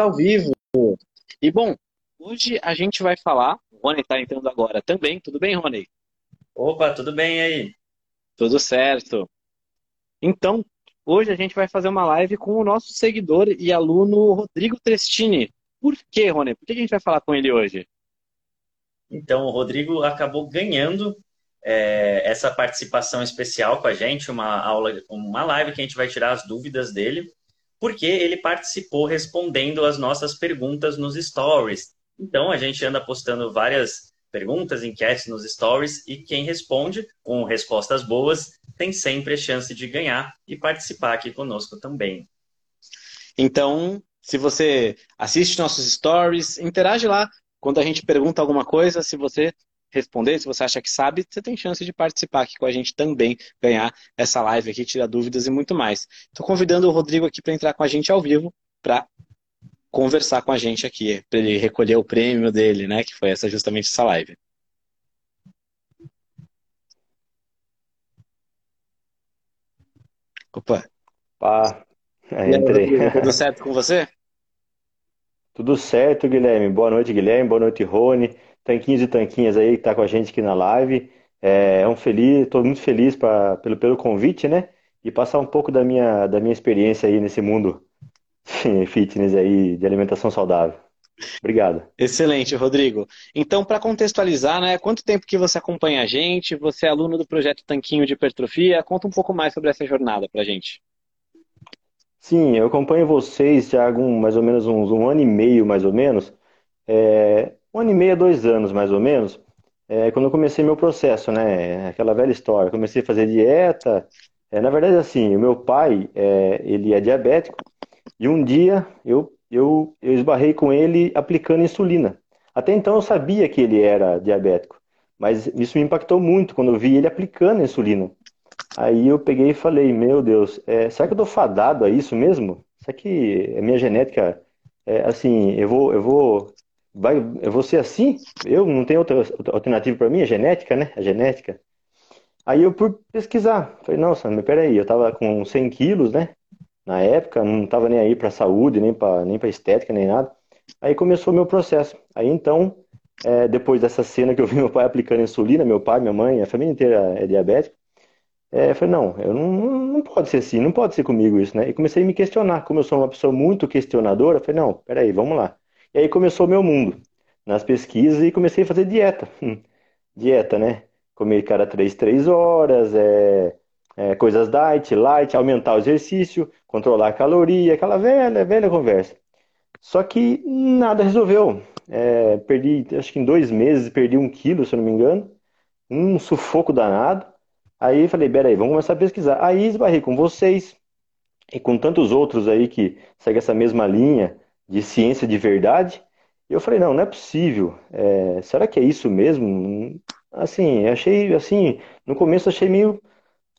ao vivo. E bom, hoje a gente vai falar. O Rony está entrando agora também. Tudo bem, Rony? Opa, tudo bem aí? Tudo certo. Então, hoje a gente vai fazer uma live com o nosso seguidor e aluno Rodrigo Trestini. Por quê, Rony? Por que a gente vai falar com ele hoje? Então, o Rodrigo acabou ganhando é, essa participação especial com a gente, uma aula, uma live que a gente vai tirar as dúvidas dele porque ele participou respondendo as nossas perguntas nos stories. Então, a gente anda postando várias perguntas, enquetes nos stories e quem responde com respostas boas tem sempre a chance de ganhar e participar aqui conosco também. Então, se você assiste nossos stories, interage lá. Quando a gente pergunta alguma coisa, se você responder, se você acha que sabe, você tem chance de participar aqui com a gente também, ganhar essa live aqui, tirar dúvidas e muito mais. Estou convidando o Rodrigo aqui para entrar com a gente ao vivo para conversar com a gente aqui, para ele recolher o prêmio dele, né? Que foi essa justamente essa live. Opa. Pá, aí, entrei. Tudo certo com você? Tudo certo, Guilherme. Boa noite, Guilherme. Boa noite, Rony tanquinhos e tanquinhas aí que tá com a gente aqui na live. É, é um feliz, estou muito feliz pra, pelo, pelo convite, né? E passar um pouco da minha, da minha experiência aí nesse mundo fitness aí, de alimentação saudável. Obrigado. Excelente, Rodrigo. Então, para contextualizar, né, quanto tempo que você acompanha a gente? Você é aluno do projeto Tanquinho de Hipertrofia? Conta um pouco mais sobre essa jornada para a gente. Sim, eu acompanho vocês já há algum, mais ou menos uns um ano e meio, mais ou menos. É, um ano e meio, dois anos mais ou menos, é, quando eu comecei meu processo, né? Aquela velha história. Comecei a fazer dieta. É, na verdade, assim, o meu pai, é, ele é diabético e um dia eu, eu, eu esbarrei com ele aplicando insulina. Até então eu sabia que ele era diabético, mas isso me impactou muito quando eu vi ele aplicando insulina. Aí eu peguei e falei, meu Deus, é, será que eu tô fadado a isso mesmo? Será que a minha genética, é, assim, eu vou, eu vou vai, eu vou ser assim? Eu não tenho outra alternativa para mim, a genética, né? A genética. Aí eu por pesquisar, falei, nossa, mas peraí, eu tava com 100 quilos, né? Na época, não tava nem aí para saúde, nem para nem estética, nem nada. Aí começou o meu processo. Aí então, é, depois dessa cena que eu vi meu pai aplicando insulina, meu pai, minha mãe, a família inteira é diabética, é, eu falei, não, eu não, não pode ser assim, não pode ser comigo isso, né? E comecei a me questionar. Como eu sou uma pessoa muito questionadora, eu falei, não, peraí, vamos lá. E aí começou o meu mundo nas pesquisas e comecei a fazer dieta. dieta, né? Comer cada três, três horas, é, é, coisas diet, light, aumentar o exercício, controlar a caloria, aquela velha, velha conversa. Só que nada resolveu. É, perdi, acho que em dois meses, perdi um quilo, se eu não me engano. Um sufoco danado. Aí falei, peraí, vamos começar a pesquisar. Aí esbarrei com vocês e com tantos outros aí que seguem essa mesma linha de ciência de verdade. E eu falei, não, não é possível. É, será que é isso mesmo? Assim, achei, assim, no começo achei meio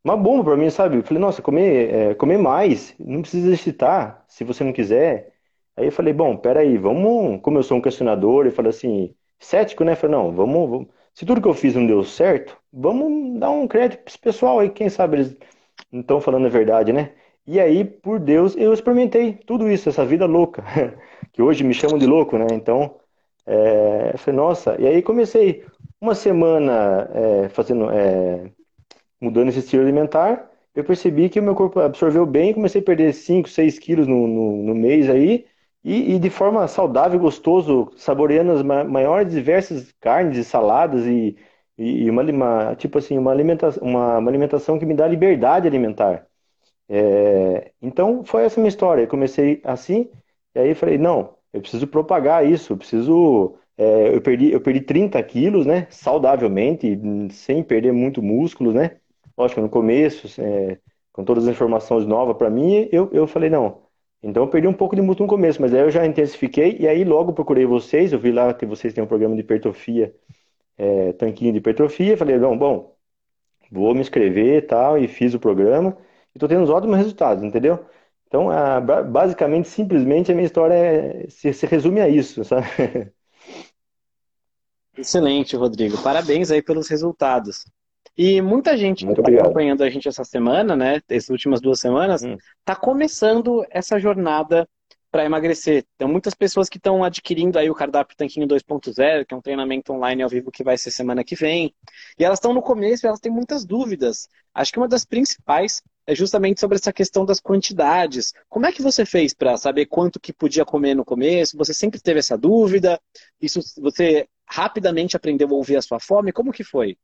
uma bomba para mim, sabe? Eu falei, nossa, comer, é, comer mais, não precisa exercitar, se você não quiser. Aí eu falei, bom, peraí, vamos, como eu sou um questionador, eu falei assim, cético, né? Eu falei, não, vamos, vamos, se tudo que eu fiz não deu certo, vamos dar um crédito pessoal aí, quem sabe eles não estão falando a verdade, né? E aí, por Deus, eu experimentei tudo isso, essa vida louca, que hoje me chamam de louco, né? Então, é, eu falei, nossa, e aí comecei uma semana é, fazendo, é, mudando esse estilo alimentar, eu percebi que o meu corpo absorveu bem, comecei a perder 5, 6 quilos no, no, no mês aí, e, e, de forma saudável, gostoso, saboreando as maiores diversas carnes e saladas e, e uma, uma, tipo assim, uma alimentação, uma, uma alimentação que me dá liberdade alimentar. É, então foi essa minha história. Eu comecei assim, e aí falei, não, eu preciso propagar isso, eu preciso. É, eu, perdi, eu perdi 30 quilos, né? Saudavelmente, sem perder muito músculo, né? Lógico, no começo, é, com todas as informações novas para mim, eu, eu falei, não. Então eu perdi um pouco de músculo no começo, mas aí eu já intensifiquei, e aí logo procurei vocês, eu vi lá que vocês têm um programa de hipertrofia, é, tanquinho de hipertrofia, falei, não, bom, vou me inscrever e tal, e fiz o programa estou tendo ótimos resultados, entendeu? Então, a, basicamente, simplesmente, a minha história é, se, se resume a isso, sabe? Excelente, Rodrigo. Parabéns aí pelos resultados. E muita gente que está acompanhando a gente essa semana, né, essas últimas duas semanas, está hum. começando essa jornada para emagrecer. Então, muitas pessoas que estão adquirindo aí o cardápio Tanquinho 2.0, que é um treinamento online ao vivo que vai ser semana que vem, e elas estão no começo e elas têm muitas dúvidas. Acho que uma das principais é justamente sobre essa questão das quantidades. Como é que você fez para saber quanto que podia comer no começo? Você sempre teve essa dúvida? Isso você rapidamente aprendeu a ouvir a sua fome? Como que foi?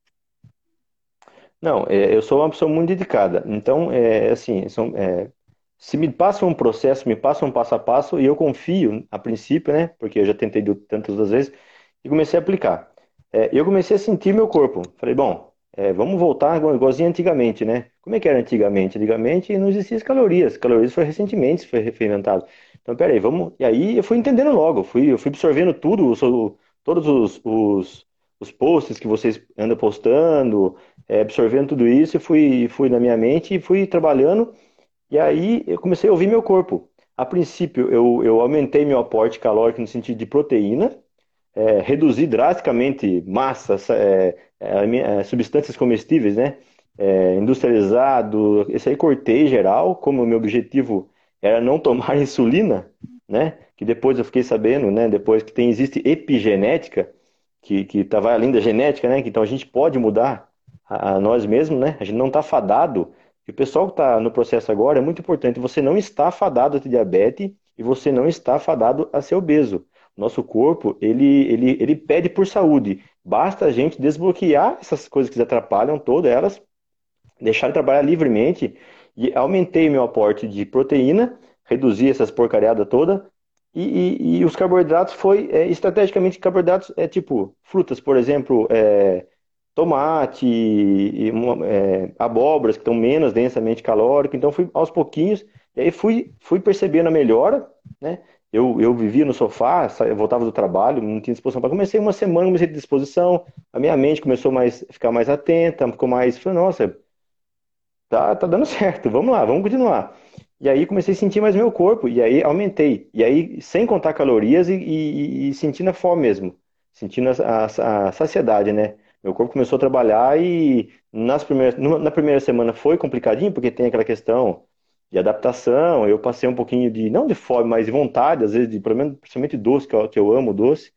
Não, é, eu sou uma pessoa muito dedicada. Então, é assim, são, é, se me passa um processo, me passa um passo a passo, e eu confio, a princípio, né? Porque eu já tentei tantas vezes, e comecei a aplicar. É, eu comecei a sentir meu corpo. Falei, bom, é, vamos voltar igualzinho antigamente, né? Como é que era antigamente? Antigamente não existiam as calorias. Calorias foi recentemente, foi inventado. Então, peraí, vamos. E aí eu fui entendendo logo, fui, eu fui absorvendo tudo, todos os, os, os posts que vocês andam postando, é, absorvendo tudo isso, e fui, fui na minha mente e fui trabalhando e aí eu comecei a ouvir meu corpo. A princípio, eu, eu aumentei meu aporte calórico no sentido de proteína, é, reduzi drasticamente massas, é, é, é, substâncias comestíveis, né? É, industrializado, esse aí cortei geral, como o meu objetivo era não tomar insulina, né? Que depois eu fiquei sabendo, né? Depois que tem, existe epigenética, que, que tá, vai além da genética, né? Que, então a gente pode mudar a, a nós mesmos, né? A gente não está fadado e o pessoal que está no processo agora é muito importante. Você não está fadado a ter diabetes e você não está fadado a ser obeso. Nosso corpo, ele, ele, ele pede por saúde. Basta a gente desbloquear essas coisas que atrapalham todas elas, deixar de trabalhar livremente e aumentei meu aporte de proteína, reduzi essas porcariadas toda e, e, e, os carboidratos foi é, estrategicamente carboidratos é tipo frutas, por exemplo, é, tomate, e, é, abóboras que estão menos densamente calóricas. Então fui aos pouquinhos e aí fui, fui percebendo a melhora, né? Eu, eu vivia no sofá, voltava do trabalho, não tinha disposição para comecei uma semana, comecei de disposição, a minha mente começou mais ficar mais atenta, ficou mais, falei, nossa, tá, tá dando certo, vamos lá, vamos continuar. E aí comecei a sentir mais meu corpo, e aí aumentei. E aí, sem contar calorias e, e, e sentindo a fome mesmo, sentindo a, a, a saciedade, né? Meu corpo começou a trabalhar e nas primeiras, na primeira semana foi complicadinho, porque tem aquela questão de adaptação. Eu passei um pouquinho de, não de fome, mas de vontade, às vezes, de, pelo menos, principalmente doce, que eu, que eu amo doce.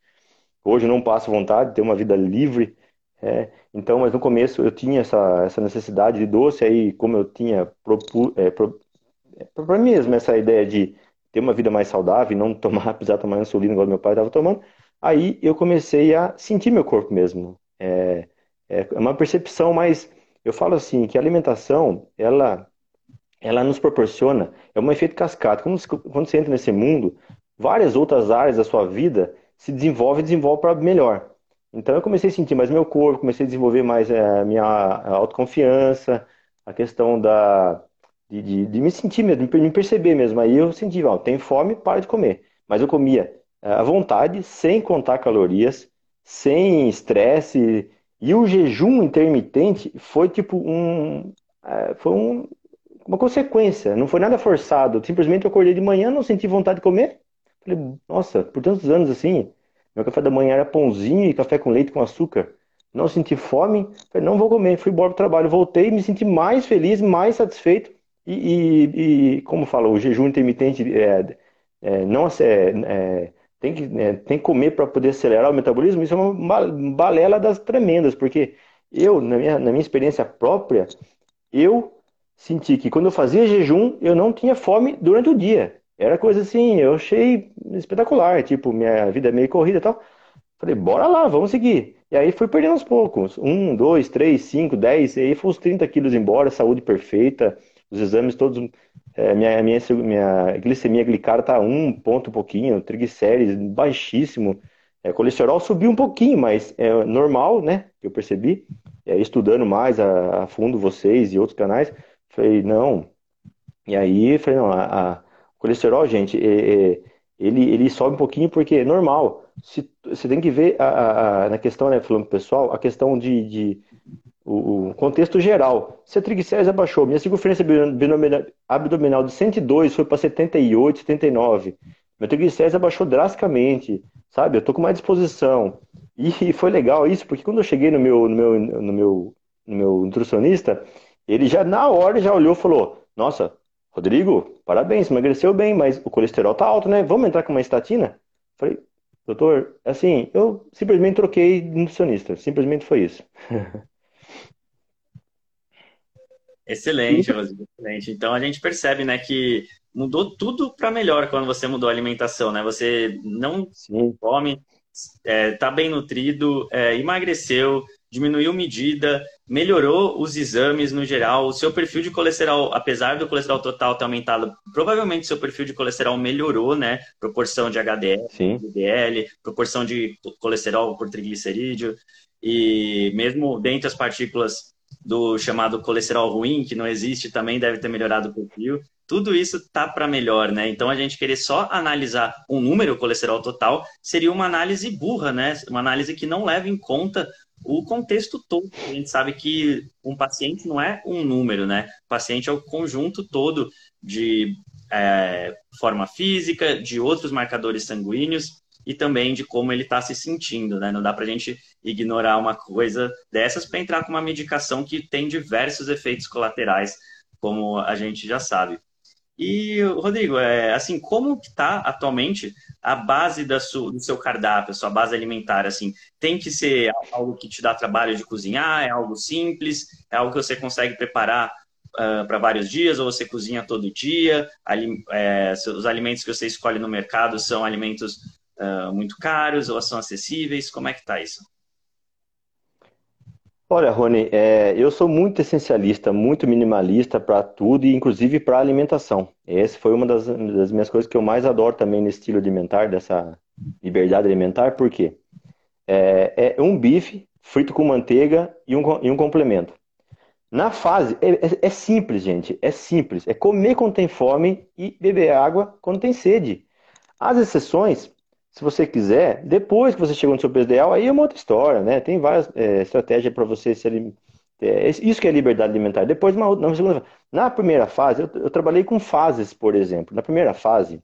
Hoje eu não passo vontade de ter uma vida livre. É, então, mas no começo eu tinha essa, essa necessidade de doce, aí como eu tinha propu, é, pro, é, para mim mesmo essa ideia de ter uma vida mais saudável e não tomar, precisar tomar insulina igual meu pai estava tomando, aí eu comecei a sentir meu corpo mesmo. É, é uma percepção mais. Eu falo assim, que a alimentação, ela, ela nos proporciona, é um efeito cascata. Quando, você entra nesse mundo, várias outras áreas da sua vida se desenvolve e desenvolve para melhor. Então eu comecei a sentir mais meu corpo, comecei a desenvolver mais é, a minha autoconfiança, a questão da, de, de, de me sentir mesmo, de me perceber mesmo. Aí eu senti, ó, tem fome, para de comer. Mas eu comia é, à vontade, sem contar calorias, sem estresse. E o jejum intermitente foi tipo um. É, foi um, uma consequência, não foi nada forçado. Simplesmente eu acordei de manhã, não senti vontade de comer. Falei, nossa, por tantos anos assim, meu café da manhã era pãozinho e café com leite com açúcar. Não senti fome, falei, não vou comer. Fui embora para trabalho, voltei, me senti mais feliz, mais satisfeito. E, e, e como fala, o jejum intermitente é, é, não é, é tem que, né, tem que comer para poder acelerar o metabolismo, isso é uma balela das tremendas, porque eu, na minha, na minha experiência própria, eu senti que quando eu fazia jejum, eu não tinha fome durante o dia. Era coisa assim, eu achei espetacular, tipo, minha vida é meio corrida e tal. Falei, bora lá, vamos seguir. E aí fui perdendo aos poucos. Um, dois, três, cinco, dez, e aí foi os 30 quilos embora, saúde perfeita, os exames todos é, minha, minha, minha glicemia glicada está um ponto pouquinho, triglicérides baixíssimo. É, colesterol subiu um pouquinho, mas é normal, né? Que eu percebi. É, estudando mais a, a, fundo vocês e outros canais, falei, não. E aí, falei, não, a, a colesterol, gente, é, é, ele, ele sobe um pouquinho porque é normal. Se, você tem que ver a, a, na questão, né, falando pessoal, a questão de, de o, contexto geral. Se a triglicérides abaixou, minha circunferência abdominal de 102 foi para 78, 79. Meu triglicérides abaixou drasticamente, sabe? Eu tô com mais disposição. E foi legal isso, porque quando eu cheguei no meu, no meu, no meu, no meu nutricionista, ele já na hora já olhou e falou: Nossa, Rodrigo, parabéns, emagreceu bem, mas o colesterol tá alto, né? Vamos entrar com uma estatina? Falei, doutor, assim, eu simplesmente troquei de nutricionista, simplesmente foi isso. Excelente, Rodrigo, excelente. Então a gente percebe, né, que mudou tudo para melhor quando você mudou a alimentação, né? Você não Sim. come, é, tá bem nutrido, é, emagreceu, diminuiu medida, melhorou os exames no geral, o seu perfil de colesterol, apesar do colesterol total ter aumentado, provavelmente seu perfil de colesterol melhorou, né? Proporção de HDL, Sim. LDL, proporção de colesterol por triglicerídeo, e mesmo dentre as partículas do chamado colesterol ruim, que não existe, também deve ter melhorado o perfil. Tudo isso tá para melhor, né? Então a gente querer só analisar um número, o colesterol total, seria uma análise burra, né? Uma análise que não leva em conta o contexto todo. A gente sabe que um paciente não é um número, né? O paciente é o conjunto todo de é, forma física, de outros marcadores sanguíneos e também de como ele está se sentindo, né? Não dá para a gente ignorar uma coisa dessas para entrar com uma medicação que tem diversos efeitos colaterais, como a gente já sabe. E, Rodrigo, é, assim, como está atualmente a base da sua, do seu cardápio, a sua base alimentar? Assim, tem que ser algo que te dá trabalho de cozinhar? É algo simples? É algo que você consegue preparar uh, para vários dias? Ou você cozinha todo dia? Ali, é, os alimentos que você escolhe no mercado são alimentos uh, muito caros ou são acessíveis? Como é que está isso? Olha, Rony, é, eu sou muito essencialista, muito minimalista para tudo, e inclusive para alimentação. Essa foi uma das, das, minhas coisas que eu mais adoro também no estilo alimentar, dessa liberdade alimentar, por quê? É, é um bife frito com manteiga e um, e um complemento. Na fase, é, é, é simples, gente, é simples. É comer quando tem fome e beber água quando tem sede. As exceções se você quiser, depois que você chegou no seu peso ideal, aí é uma outra história, né? Tem várias é, estratégias para você se alimentar. É, isso que é liberdade alimentar. Depois, uma, na, segunda, na primeira fase, eu, eu, trabalhei com fases, por exemplo. Na primeira fase,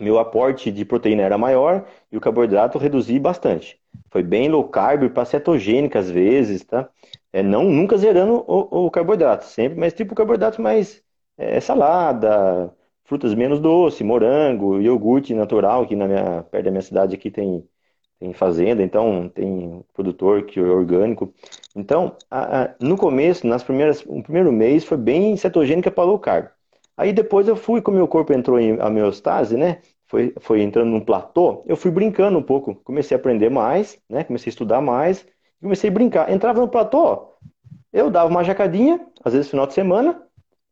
meu aporte de proteína era maior e o carboidrato eu reduzi bastante. Foi bem low carb, para cetogênica às vezes, tá? É, não, nunca zerando o, o carboidrato, sempre, mas tipo carboidrato mais é, salada, frutas menos doce, morango, iogurte natural, que na minha, perto da minha cidade aqui tem, tem fazenda, então tem produtor que é orgânico. Então, a, a, no começo, nas primeiras, o primeiro mês foi bem cetogênica para low carb. Aí depois eu fui, como meu corpo entrou em homeostase, né? Foi, foi entrando num platô, eu fui brincando um pouco. Comecei a aprender mais, né? Comecei a estudar mais, comecei a brincar. Entrava no platô, eu dava uma jacadinha, às vezes final de semana,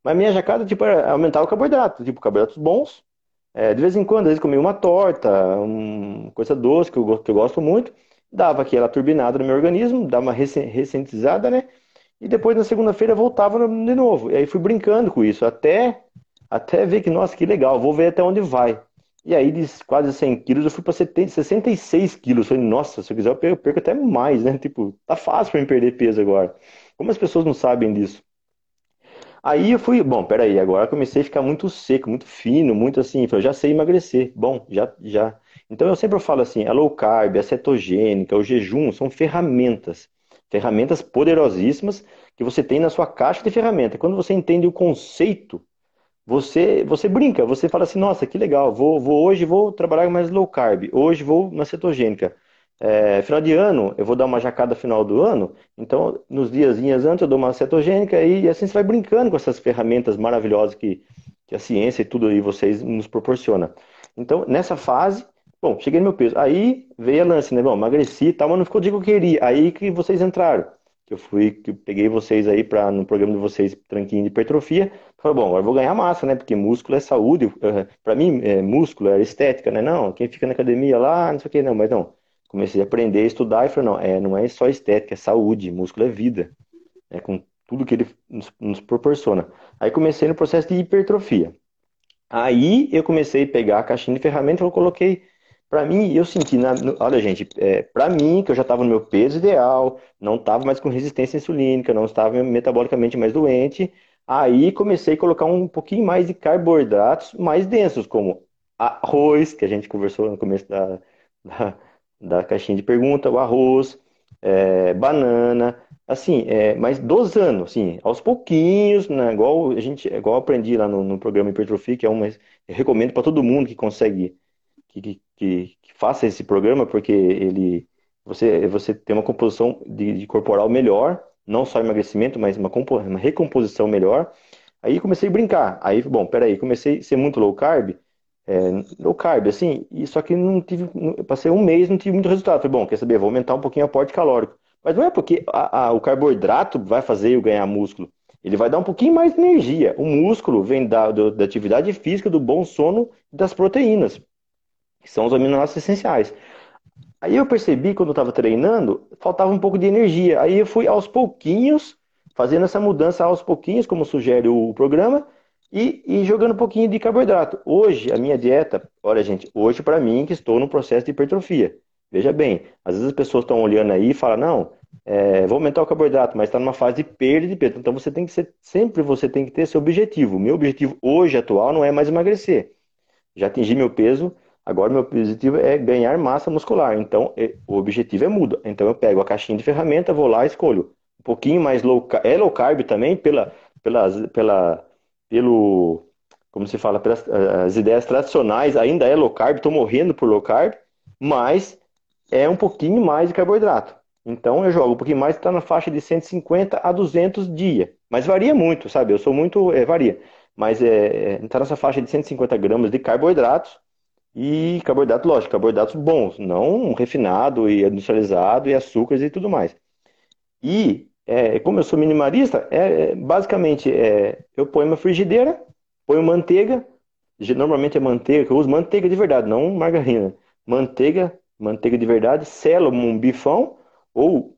mas minha jacada, tipo, era aumentar o carboidrato, tipo, carboidratos bons. É, de vez em quando, às vezes comia uma torta, uma coisa doce que eu, que eu gosto muito, dava aquela turbinada no meu organismo, dava uma recentizada, né? E depois na segunda-feira voltava de novo. E aí fui brincando com isso, até, até ver que, nossa, que legal, vou ver até onde vai. E aí, de quase 100 quilos, eu fui para 66 quilos. Falei, nossa, se eu quiser, eu perco, até mais, né? Tipo, tá fácil para me perder peso agora. Como as pessoas não sabem disso? Aí eu fui, bom, peraí, agora comecei a ficar muito seco, muito fino, muito assim, eu já sei emagrecer. Bom, já, já. Então eu sempre falo assim, a low carb, a cetogênica, o jejum são ferramentas, ferramentas poderosíssimas que você tem na sua caixa de ferramentas. Quando você entende o conceito, você você brinca, você fala assim, nossa, que legal, vou, vou hoje vou trabalhar mais low carb, hoje vou na cetogênica. É, final de ano, eu vou dar uma jacada final do ano, então nos dias antes eu dou uma cetogênica e assim você vai brincando com essas ferramentas maravilhosas que, que a ciência e tudo aí vocês nos proporciona. Então, nessa fase, bom, cheguei no meu peso. Aí veio a lance, né? Bom, emagreci e tal, mas não ficou do que eu queria. Aí que vocês entraram. Que eu fui, que eu peguei vocês aí para no programa de vocês, tranquinho de hipertrofia. Falei, bom, agora vou ganhar massa, né? Porque músculo é saúde. Para mim, é, músculo é estética, né? Não, quem fica na academia lá, não sei o que, não, mas não comecei a aprender estudar e falei, não, é, não é só estética, é saúde, músculo é vida, é com tudo que ele nos, nos proporciona. Aí comecei no processo de hipertrofia. Aí eu comecei a pegar a caixinha de ferramentas, eu coloquei para mim, eu senti, na, olha gente, é, para mim, que eu já estava no meu peso ideal, não estava mais com resistência insulínica, não estava metabolicamente mais doente, aí comecei a colocar um pouquinho mais de carboidratos mais densos, como arroz, que a gente conversou no começo da, da da caixinha de pergunta, o arroz, é, banana, assim, é, mas dosando, assim, aos pouquinhos, né, igual a gente, igual eu aprendi lá no, no programa Hipertrofia, que é uma, recomendo para todo mundo que consegue, que, que, que, faça esse programa, porque ele, você, você tem uma composição de, de corporal melhor, não só emagrecimento, mas uma, uma recomposição melhor. Aí comecei a brincar. Aí, bom, peraí, comecei a ser muito low carb, é, low carb, assim, e só que não tive, passei um mês, não tive muito resultado. Falei, bom, quer saber, vou aumentar um pouquinho o aporte calórico. Mas não é porque a, a, o carboidrato vai fazer eu ganhar músculo. Ele vai dar um pouquinho mais de energia. O músculo vem da, do, da atividade física, do bom sono e das proteínas, que são os aminoácidos essenciais. Aí eu percebi, quando eu estava treinando, faltava um pouco de energia. Aí eu fui aos pouquinhos, fazendo essa mudança aos pouquinhos, como sugere o programa, e, e, jogando um pouquinho de carboidrato. Hoje, a minha dieta, olha gente, hoje para mim que estou no processo de hipertrofia. Veja bem, às vezes as pessoas estão olhando aí e falam, não, é, vou aumentar o carboidrato, mas está numa fase de perda de peso. Então você tem que ser, sempre você tem que ter seu objetivo. Meu objetivo hoje atual não é mais emagrecer. Já atingi meu peso, agora meu objetivo é ganhar massa muscular. Então é, o objetivo é mudo. Então eu pego a caixinha de ferramenta, vou lá e escolho. Um pouquinho mais low é low carb também, pela, pela, pela pelo, como se fala, pelas as ideias tradicionais, ainda é low carb, estou morrendo por low carb, mas é um pouquinho mais de carboidrato. Então eu jogo um pouquinho mais, está na faixa de 150 a 200 dia. Mas varia muito, sabe? Eu sou muito, é, varia. Mas está é, nessa faixa de 150 gramas de carboidratos e carboidrato, lógico, carboidratos bons, não refinado e industrializado e açúcares e tudo mais. E é, como eu sou minimalista, é, é, basicamente é, eu ponho uma frigideira, ponho manteiga, normalmente é manteiga, que eu uso manteiga de verdade, não margarina. Manteiga, manteiga de verdade, selo um bifão ou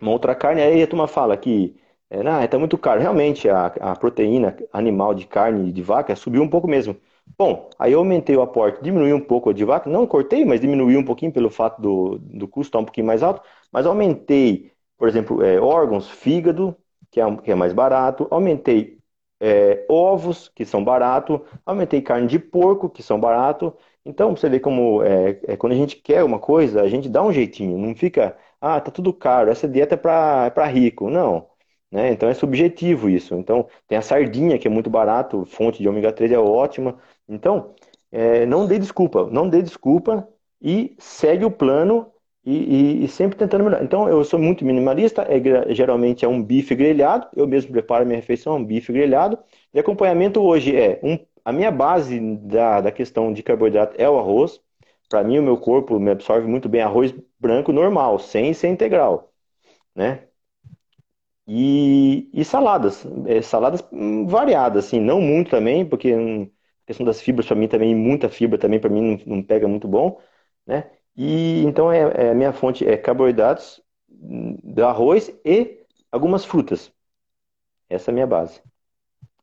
uma outra carne. Aí a turma fala que é, ah, tá muito caro. Realmente a, a proteína animal de carne de vaca subiu um pouco mesmo. Bom, aí eu aumentei o aporte, diminui um pouco de vaca, não cortei, mas diminui um pouquinho pelo fato do, do custo estar um pouquinho mais alto, mas aumentei por exemplo, é, órgãos, fígado, que é, que é mais barato, aumentei é, ovos, que são barato, aumentei carne de porco, que são barato. Então, você vê como é, é, quando a gente quer uma coisa, a gente dá um jeitinho, não fica, ah, tá tudo caro, essa dieta é para é rico. Não. Né? Então é subjetivo isso. Então, tem a sardinha, que é muito barato, fonte de ômega 3 é ótima. Então, é, não dê desculpa, não dê desculpa e segue o plano e, e, e, sempre tentando melhorar. Então, eu sou muito minimalista, é, geralmente é um bife grelhado, eu mesmo preparo minha refeição, um bife grelhado. E acompanhamento hoje é, um, a minha base da, da questão de carboidrato é o arroz. Para mim, o meu corpo me absorve muito bem arroz branco normal, sem ser integral, né? E, e saladas, é, saladas variadas, assim, não muito também, porque a questão das fibras para mim também, muita fibra também para mim não, não pega muito bom, né? E então é, é, a minha fonte é carboidratos do arroz e algumas frutas. Essa é a minha base.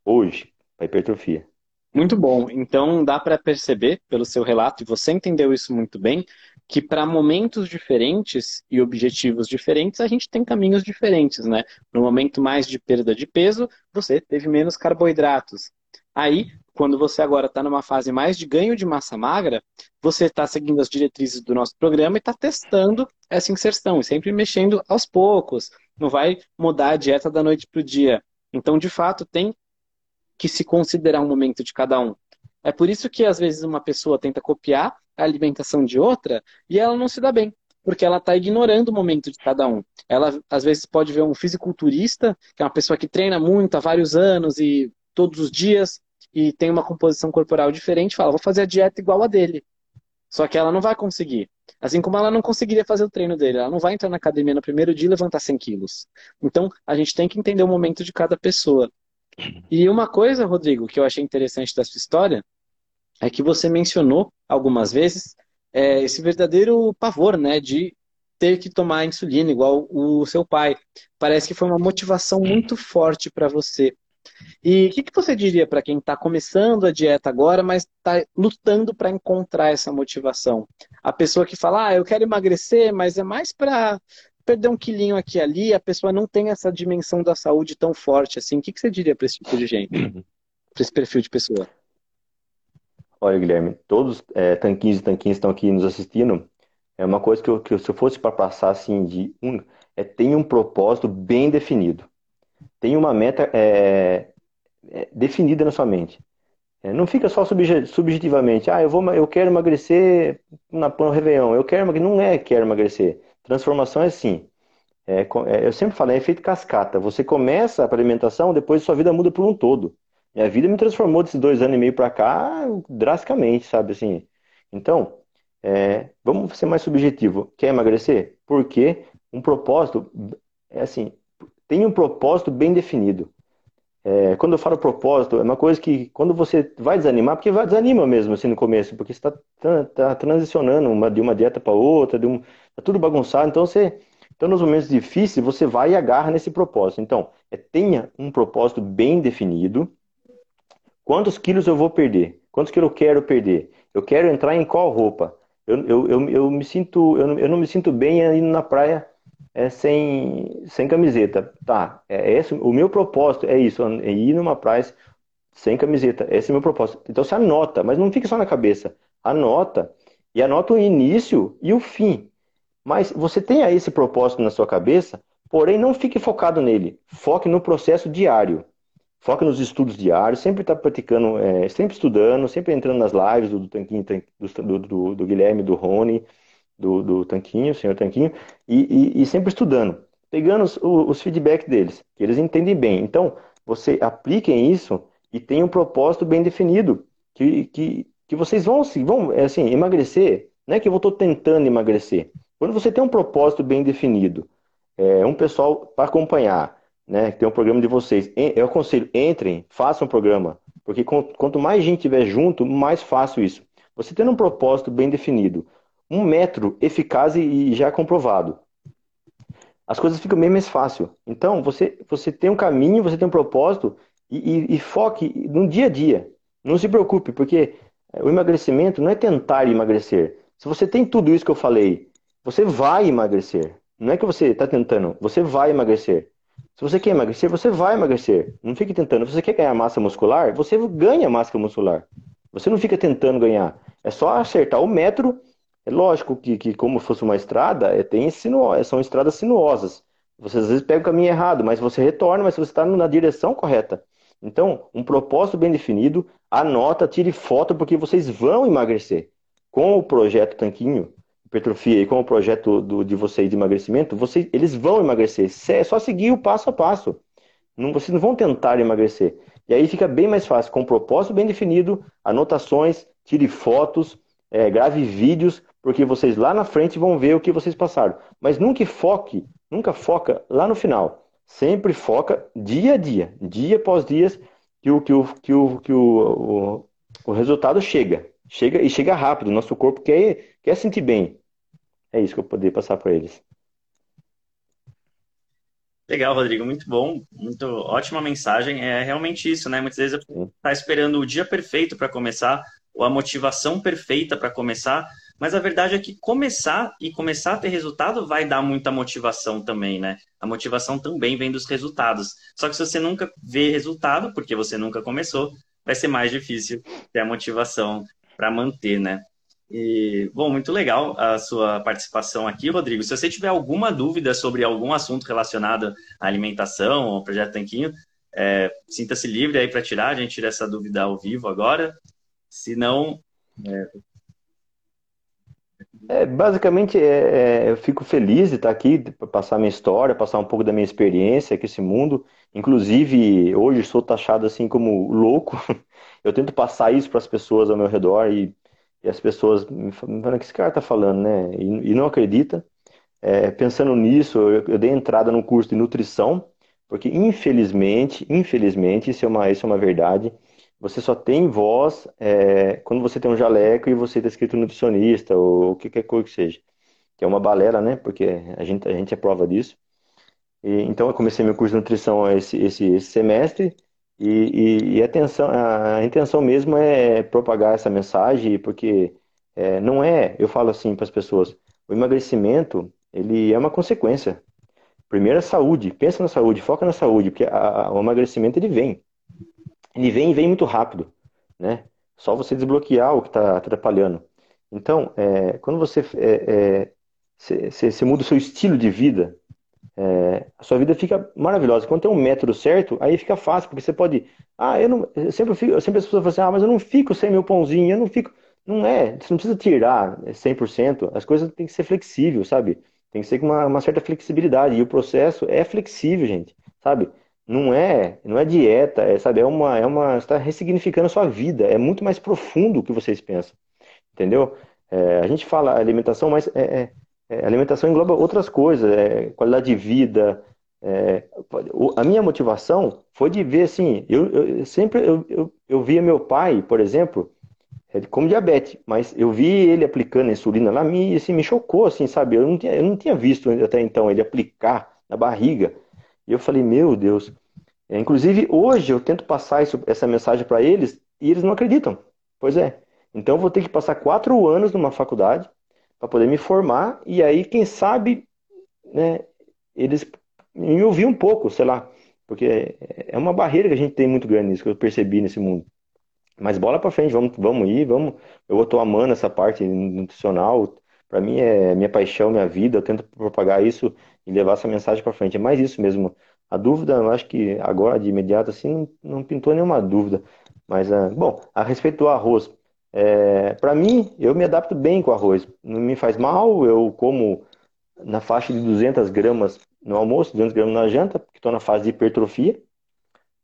Hoje, para hipertrofia. Muito bom. Então dá para perceber pelo seu relato, e você entendeu isso muito bem, que para momentos diferentes e objetivos diferentes, a gente tem caminhos diferentes, né? No momento mais de perda de peso, você teve menos carboidratos. Aí, quando você agora está numa fase mais de ganho de massa magra, você está seguindo as diretrizes do nosso programa e está testando essa inserção, e sempre mexendo aos poucos. Não vai mudar a dieta da noite para o dia. Então, de fato, tem que se considerar um momento de cada um. É por isso que, às vezes, uma pessoa tenta copiar a alimentação de outra e ela não se dá bem porque ela está ignorando o momento de cada um. Ela, às vezes, pode ver um fisiculturista, que é uma pessoa que treina muito há vários anos e todos os dias, e tem uma composição corporal diferente, fala, vou fazer a dieta igual a dele. Só que ela não vai conseguir. Assim como ela não conseguiria fazer o treino dele. Ela não vai entrar na academia no primeiro dia e levantar 100 quilos. Então, a gente tem que entender o momento de cada pessoa. E uma coisa, Rodrigo, que eu achei interessante da sua história, é que você mencionou algumas vezes é, esse verdadeiro pavor, né, de ter que tomar insulina igual o seu pai. Parece que foi uma motivação muito forte para você. E o que, que, você diria para quem está começando a dieta agora, mas está lutando para encontrar essa motivação? A pessoa que fala, ah, eu quero emagrecer, mas é mais para perder um quilinho aqui e ali, a pessoa não tem essa dimensão da saúde tão forte assim. O que, que você diria para esse tipo de gente? para esse perfil de pessoa? Olha, Guilherme, todos é, tanquinhos e tanquinhos estão aqui nos assistindo. É, uma coisa que, eu, que se eu fosse para passar assim de um, é tenha um propósito bem definido. Tenha uma meta é, é, definida na sua mente. É, não fica só subjetivamente, ah, eu, vou, eu quero emagrecer na, no Réveillon, eu quero não é quero emagrecer. Transformação é assim. É, eu sempre falo, é efeito cascata. Você começa a alimentação, depois sua vida muda por um todo. Minha vida me transformou desses dois anos e meio para cá drasticamente, sabe assim. Então, é, vamos ser mais subjetivo. Quer emagrecer? Porque um propósito, é assim, tem um propósito bem definido. É, quando eu falo propósito, é uma coisa que quando você vai desanimar, porque vai desanima mesmo assim no começo, porque você está tá, tá transicionando uma, de uma dieta para outra, de um, tá tudo bagunçado, então você, então nos momentos difíceis você vai e agarra nesse propósito. Então, é, tenha um propósito bem definido. Quantos quilos eu vou perder? Quantos quilos eu quero perder? Eu quero entrar em qual roupa? Eu, eu, eu, eu me sinto, eu eu não me sinto bem indo na praia é sem, sem camiseta. Tá, é esse, o meu propósito é isso, é ir numa praia sem camiseta. Esse é o meu propósito. Então você anota, mas não fica só na cabeça. Anota e anota o início e o fim. Mas você tenha esse propósito na sua cabeça, porém não fique focado nele. Foque no processo diário. Foque nos estudos diários, sempre está praticando, é, sempre estudando, sempre entrando nas lives do, do Tanquinho, do, do, do Guilherme, do Rony, do, do Tanquinho, senhor Tanquinho, e, e, e sempre estudando, pegando os, os feedbacks deles, que eles entendem bem. Então, você apliquem isso e tenham um propósito bem definido, que, que, que vocês vão, vão é assim, emagrecer, não é que eu estou tentando emagrecer. Quando você tem um propósito bem definido, é, um pessoal para acompanhar, né, tem um programa de vocês, eu aconselho, entrem, façam um programa, porque quanto mais gente tiver junto, mais fácil isso. Você tendo um propósito bem definido, um método eficaz e já comprovado. As coisas ficam bem mais fácil. Então, você, você tem um caminho, você tem um propósito e, e, e foque no dia a dia. Não se preocupe, porque o emagrecimento não é tentar emagrecer. Se você tem tudo isso que eu falei, você vai emagrecer. Não é que você está tentando, você vai emagrecer. Se você quer emagrecer, você vai emagrecer. Não fique tentando. Se você quer ganhar massa muscular, você ganha massa muscular. Você não fica tentando ganhar. É só acertar o método é lógico que, que como fosse uma estrada, é, tem sinuo, são estradas sinuosas. Você às vezes pega o caminho errado, mas você retorna, mas você está na direção correta. Então, um propósito bem definido, anota, tire foto, porque vocês vão emagrecer. Com o projeto Tanquinho, Petrofia, e com o projeto do, de vocês de emagrecimento, vocês, eles vão emagrecer. É só seguir o passo a passo. Não, vocês não vão tentar emagrecer. E aí fica bem mais fácil, com um propósito bem definido, anotações, tire fotos, é, grave vídeos, porque vocês lá na frente vão ver o que vocês passaram. Mas nunca foque, nunca foca lá no final. Sempre foca dia a dia, dia após dia, que o, que o, que o, que o, o, o resultado chega. Chega e chega rápido. Nosso corpo quer, quer sentir bem. É isso que eu poderia passar para eles. Legal, Rodrigo, muito bom, muito ótima mensagem. É realmente isso, né? Muitas vezes está esperando o dia perfeito para começar, ou a motivação perfeita para começar, mas a verdade é que começar e começar a ter resultado vai dar muita motivação também, né? A motivação também vem dos resultados. Só que se você nunca vê resultado, porque você nunca começou, vai ser mais difícil ter a motivação para manter, né? E, bom, muito legal a sua participação aqui, Rodrigo. Se você tiver alguma dúvida sobre algum assunto relacionado à alimentação ou ao Projeto Tanquinho, é, sinta-se livre aí para tirar, a gente tira essa dúvida ao vivo agora. Se não, é, é, basicamente, é, é, eu fico feliz de estar aqui, de passar minha história, passar um pouco da minha experiência com esse mundo. Inclusive, hoje sou taxado assim como louco. Eu tento passar isso para as pessoas ao meu redor e, e as pessoas me falam, o que esse cara está falando, né? E, e não acredita. É, pensando nisso, eu, eu dei entrada no curso de nutrição, porque infelizmente, infelizmente, isso é uma, isso é uma verdade, você só tem voz é, quando você tem um jaleco e você está escrito nutricionista ou o que quer coisa que seja. Que é uma balela, né? Porque a gente, a gente é prova disso. E, então eu comecei meu curso de nutrição esse, esse, esse semestre e, e, e a, atenção, a, a, intenção mesmo é propagar essa mensagem, porque é, não é, eu falo assim para as pessoas, o emagrecimento ele é uma consequência. Primeiro a saúde, pensa na saúde, foca na saúde, porque a, o emagrecimento ele vem ele vem e vem muito rápido, né? Só você desbloquear o que está atrapalhando. Então, é, quando você, é, é, muda o seu estilo de vida, é, a sua vida fica maravilhosa. Quando tem um método certo, aí fica fácil, porque você pode. Ah, eu não. Eu sempre, fico, sempre as pessoas falam assim, ah, mas eu não fico sem meu pãozinho, eu não fico. Não é, você não precisa tirar 100%, as coisas têm que ser flexível, sabe? Tem que ser com uma, uma certa flexibilidade. E o processo é flexível, gente, sabe? Não é, não é dieta, é, sabe? É uma, é uma, está ressignificando a sua vida. É muito mais profundo do que vocês pensam, entendeu? É, a gente fala alimentação, mas é, é, é alimentação engloba outras coisas, é, qualidade de vida. É, a minha motivação foi de ver assim, eu, eu sempre eu, eu, eu via meu pai, por exemplo, como diabetes, mas eu vi ele aplicando insulina lá, me, assim, me chocou, assim, sabe? Eu não, tinha, eu não tinha visto até então ele aplicar na barriga. E eu falei, meu Deus. É, inclusive, hoje eu tento passar isso, essa mensagem para eles e eles não acreditam. Pois é. Então, eu vou ter que passar quatro anos numa faculdade para poder me formar e aí, quem sabe, né, eles me ouvir um pouco, sei lá. Porque é uma barreira que a gente tem muito grande nisso, que eu percebi nesse mundo. Mas bola para frente, vamos, vamos ir, vamos. Eu estou amando essa parte nutricional. Para mim é minha paixão, minha vida. Eu tento propagar isso e levar essa mensagem para frente. É mais isso mesmo. A dúvida, eu acho que agora de imediato assim não, não pintou nenhuma dúvida. Mas uh, bom, a respeito do arroz, é, para mim eu me adapto bem com arroz. Não me faz mal. Eu como na faixa de 200 gramas no almoço, 200 gramas na janta, porque estou na fase de hipertrofia.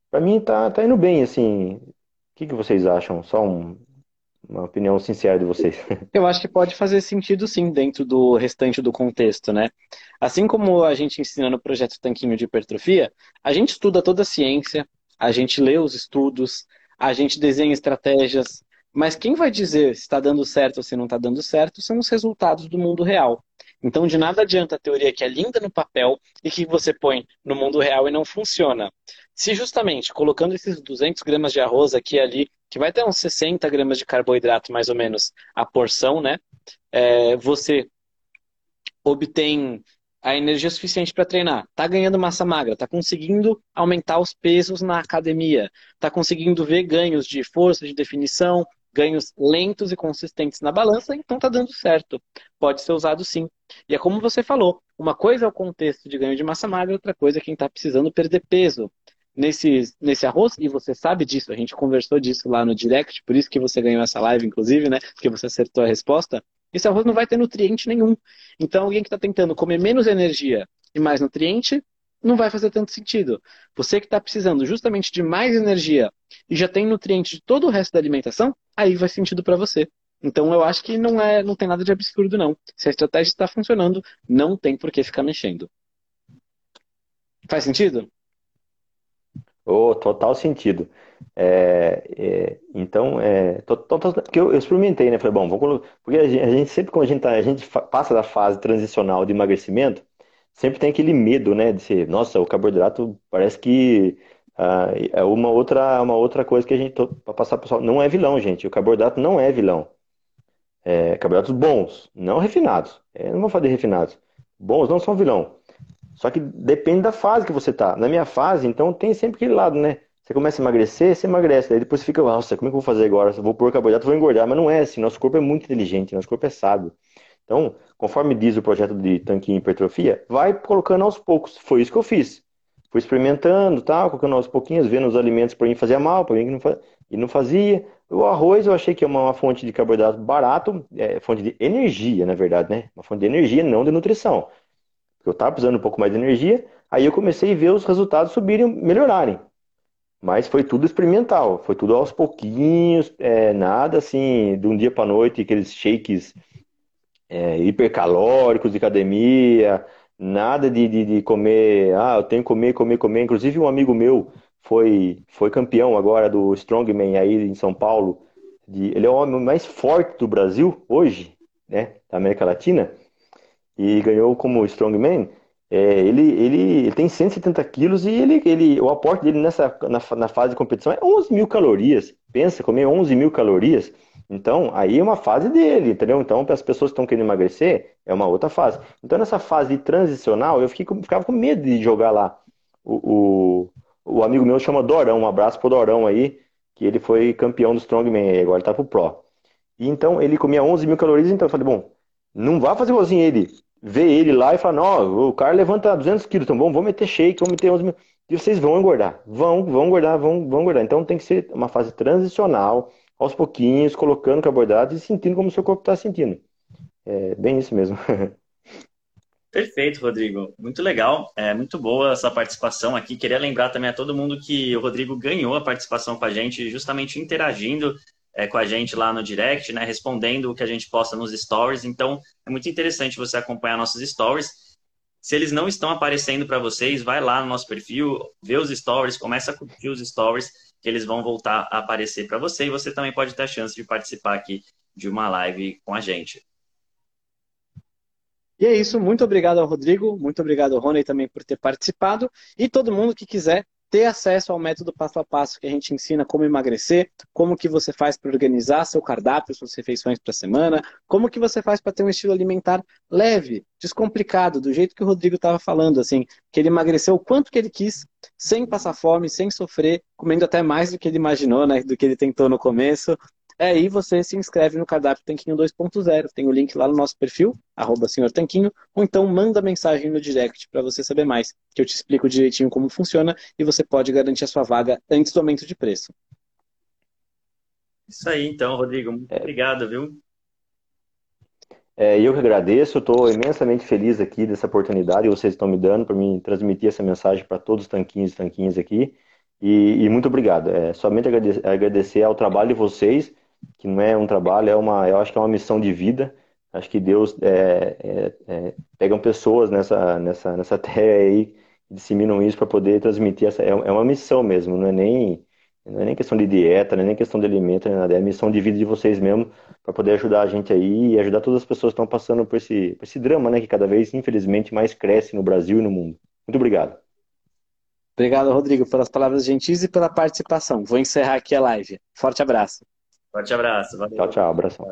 Para mim tá, tá indo bem, assim que, que vocês acham? Só um, uma opinião sincera de vocês. Eu acho que pode fazer sentido sim dentro do restante do contexto, né? Assim como a gente ensina no projeto Tanquinho de Hipertrofia, a gente estuda toda a ciência, a gente lê os estudos, a gente desenha estratégias, mas quem vai dizer se está dando certo ou se não está dando certo são os resultados do mundo real. Então, de nada adianta a teoria que é linda no papel e que você põe no mundo real e não funciona. Se justamente colocando esses 200 gramas de arroz aqui e ali, que vai ter uns 60 gramas de carboidrato mais ou menos a porção, né? É, você obtém a energia suficiente para treinar, tá ganhando massa magra, tá conseguindo aumentar os pesos na academia, tá conseguindo ver ganhos de força, de definição, ganhos lentos e consistentes na balança, então está dando certo. Pode ser usado sim. E é como você falou, uma coisa é o contexto de ganho de massa magra, outra coisa é quem está precisando perder peso. Nesse, nesse arroz, e você sabe disso, a gente conversou disso lá no direct, por isso que você ganhou essa live, inclusive, né? Porque você acertou a resposta. Esse arroz não vai ter nutriente nenhum. Então, alguém que está tentando comer menos energia e mais nutriente, não vai fazer tanto sentido. Você que está precisando justamente de mais energia e já tem nutriente de todo o resto da alimentação, aí faz sentido para você. Então eu acho que não é, não tem nada de absurdo não. Se a estratégia está funcionando, não tem por que ficar mexendo. Faz sentido? Oh, total sentido. É, é, então, é, total, porque eu, eu, experimentei, né? Falei, bom, vamos, porque a gente, a gente sempre quando a gente, tá, a gente passa da fase transicional de emagrecimento, sempre tem aquele medo, né? De ser, nossa, o carboidrato parece que ah, é uma outra, uma outra coisa que a gente, para passar para pessoal, não é vilão, gente. O carboidrato não é vilão. É, carboidratos bons, não refinados. É, não vou de refinados. Bons não são vilão. Só que depende da fase que você tá. Na minha fase, então, tem sempre aquele lado, né? Você começa a emagrecer, você emagrece. Daí depois fica, nossa, como é que eu vou fazer agora? Eu vou pôr carboidrato, vou engordar. Mas não é assim. Nosso corpo é muito inteligente, nosso corpo é sábio. Então, conforme diz o projeto de tanquinho hipertrofia, vai colocando aos poucos. Foi isso que eu fiz. Fui experimentando, tal, colocando aos pouquinhos, vendo os alimentos para mim fazia mal, para mim que não, fazia, e não fazia. O arroz eu achei que é uma, uma fonte de carboidrato barato, é, fonte de energia, na verdade, né? Uma fonte de energia, não de nutrição. Eu estava precisando um pouco mais de energia, aí eu comecei a ver os resultados subirem, melhorarem. Mas foi tudo experimental, foi tudo aos pouquinhos, é, nada assim, de um dia para noite, aqueles shakes é, hipercalóricos de academia, nada de, de, de, comer, ah, eu tenho que comer, comer, comer. Inclusive um amigo meu foi, foi campeão agora do Strongman aí em São Paulo. De, ele é o homem mais forte do Brasil hoje, né, da América Latina, e ganhou como Strongman. É, ele, ele, ele, tem 170 quilos e ele, ele, o aporte dele nessa, na, na fase de competição é 11 mil calorias. Pensa, comer 11 mil calorias. Então, aí é uma fase dele, entendeu? Então, para as pessoas que estão querendo emagrecer, é uma outra fase. Então, nessa fase transicional, eu fiquei, ficava com medo de jogar lá. O, o, o amigo meu chama Dorão, um abraço pro Dorão aí, que ele foi campeão do Strongman, agora ele tá pro Pro. E então ele comia 11 mil calorias, então eu falei, bom, não vá fazer igualzinho ele. Vê ele lá e fala, não, o cara levanta 200 quilos, então vamos, vamos meter shake, vamos meter 11 mil. E vocês vão engordar, vão, vão engordar, vão, vão engordar. Então tem que ser uma fase transicional, aos pouquinhos, colocando carboidratos e sentindo como o seu corpo está sentindo. É bem isso mesmo. Perfeito, Rodrigo. Muito legal. É muito boa essa participação aqui. Queria lembrar também a todo mundo que o Rodrigo ganhou a participação com a gente, justamente interagindo é, com a gente lá no direct, né, respondendo o que a gente posta nos stories. Então, é muito interessante você acompanhar nossos stories. Se eles não estão aparecendo para vocês, vai lá no nosso perfil, vê os stories, começa a curtir os stories, que eles vão voltar a aparecer para você. E você também pode ter a chance de participar aqui de uma live com a gente. E é isso, muito obrigado ao Rodrigo, muito obrigado ao Rony também por ter participado. E todo mundo que quiser ter acesso ao método passo a passo que a gente ensina como emagrecer, como que você faz para organizar seu cardápio, suas refeições para a semana, como que você faz para ter um estilo alimentar leve, descomplicado, do jeito que o Rodrigo estava falando, assim, que ele emagreceu o quanto que ele quis, sem passar fome, sem sofrer, comendo até mais do que ele imaginou, né, do que ele tentou no começo, é aí você se inscreve no cardápio Tanquinho 2.0. Tem o link lá no nosso perfil, arroba senhor Tanquinho, ou então manda mensagem no direct para você saber mais, que eu te explico direitinho como funciona e você pode garantir a sua vaga antes do aumento de preço. Isso aí, então, Rodrigo. Muito é. obrigado, viu? É, eu que agradeço, estou imensamente feliz aqui dessa oportunidade que vocês estão me dando para me transmitir essa mensagem para todos os tanquinhos e tanquinhas aqui. E, e muito obrigado. É, somente agradecer, agradecer ao trabalho de vocês que não é um trabalho, é uma, eu acho que é uma missão de vida. Acho que Deus é, é, é, pegam pessoas nessa, nessa, nessa terra aí disseminam isso para poder transmitir essa. É, é uma missão mesmo, não é nem não é nem questão de dieta, não é nem questão de alimento, nada. É a missão de vida de vocês mesmo para poder ajudar a gente aí e ajudar todas as pessoas que estão passando por esse, por esse drama, né, que cada vez, infelizmente, mais cresce no Brasil e no mundo. Muito obrigado. Obrigado, Rodrigo, pelas palavras gentis e pela participação. Vou encerrar aqui a live. Forte abraço. Forte abraço. Valeu. Tchau, tchau. Abração.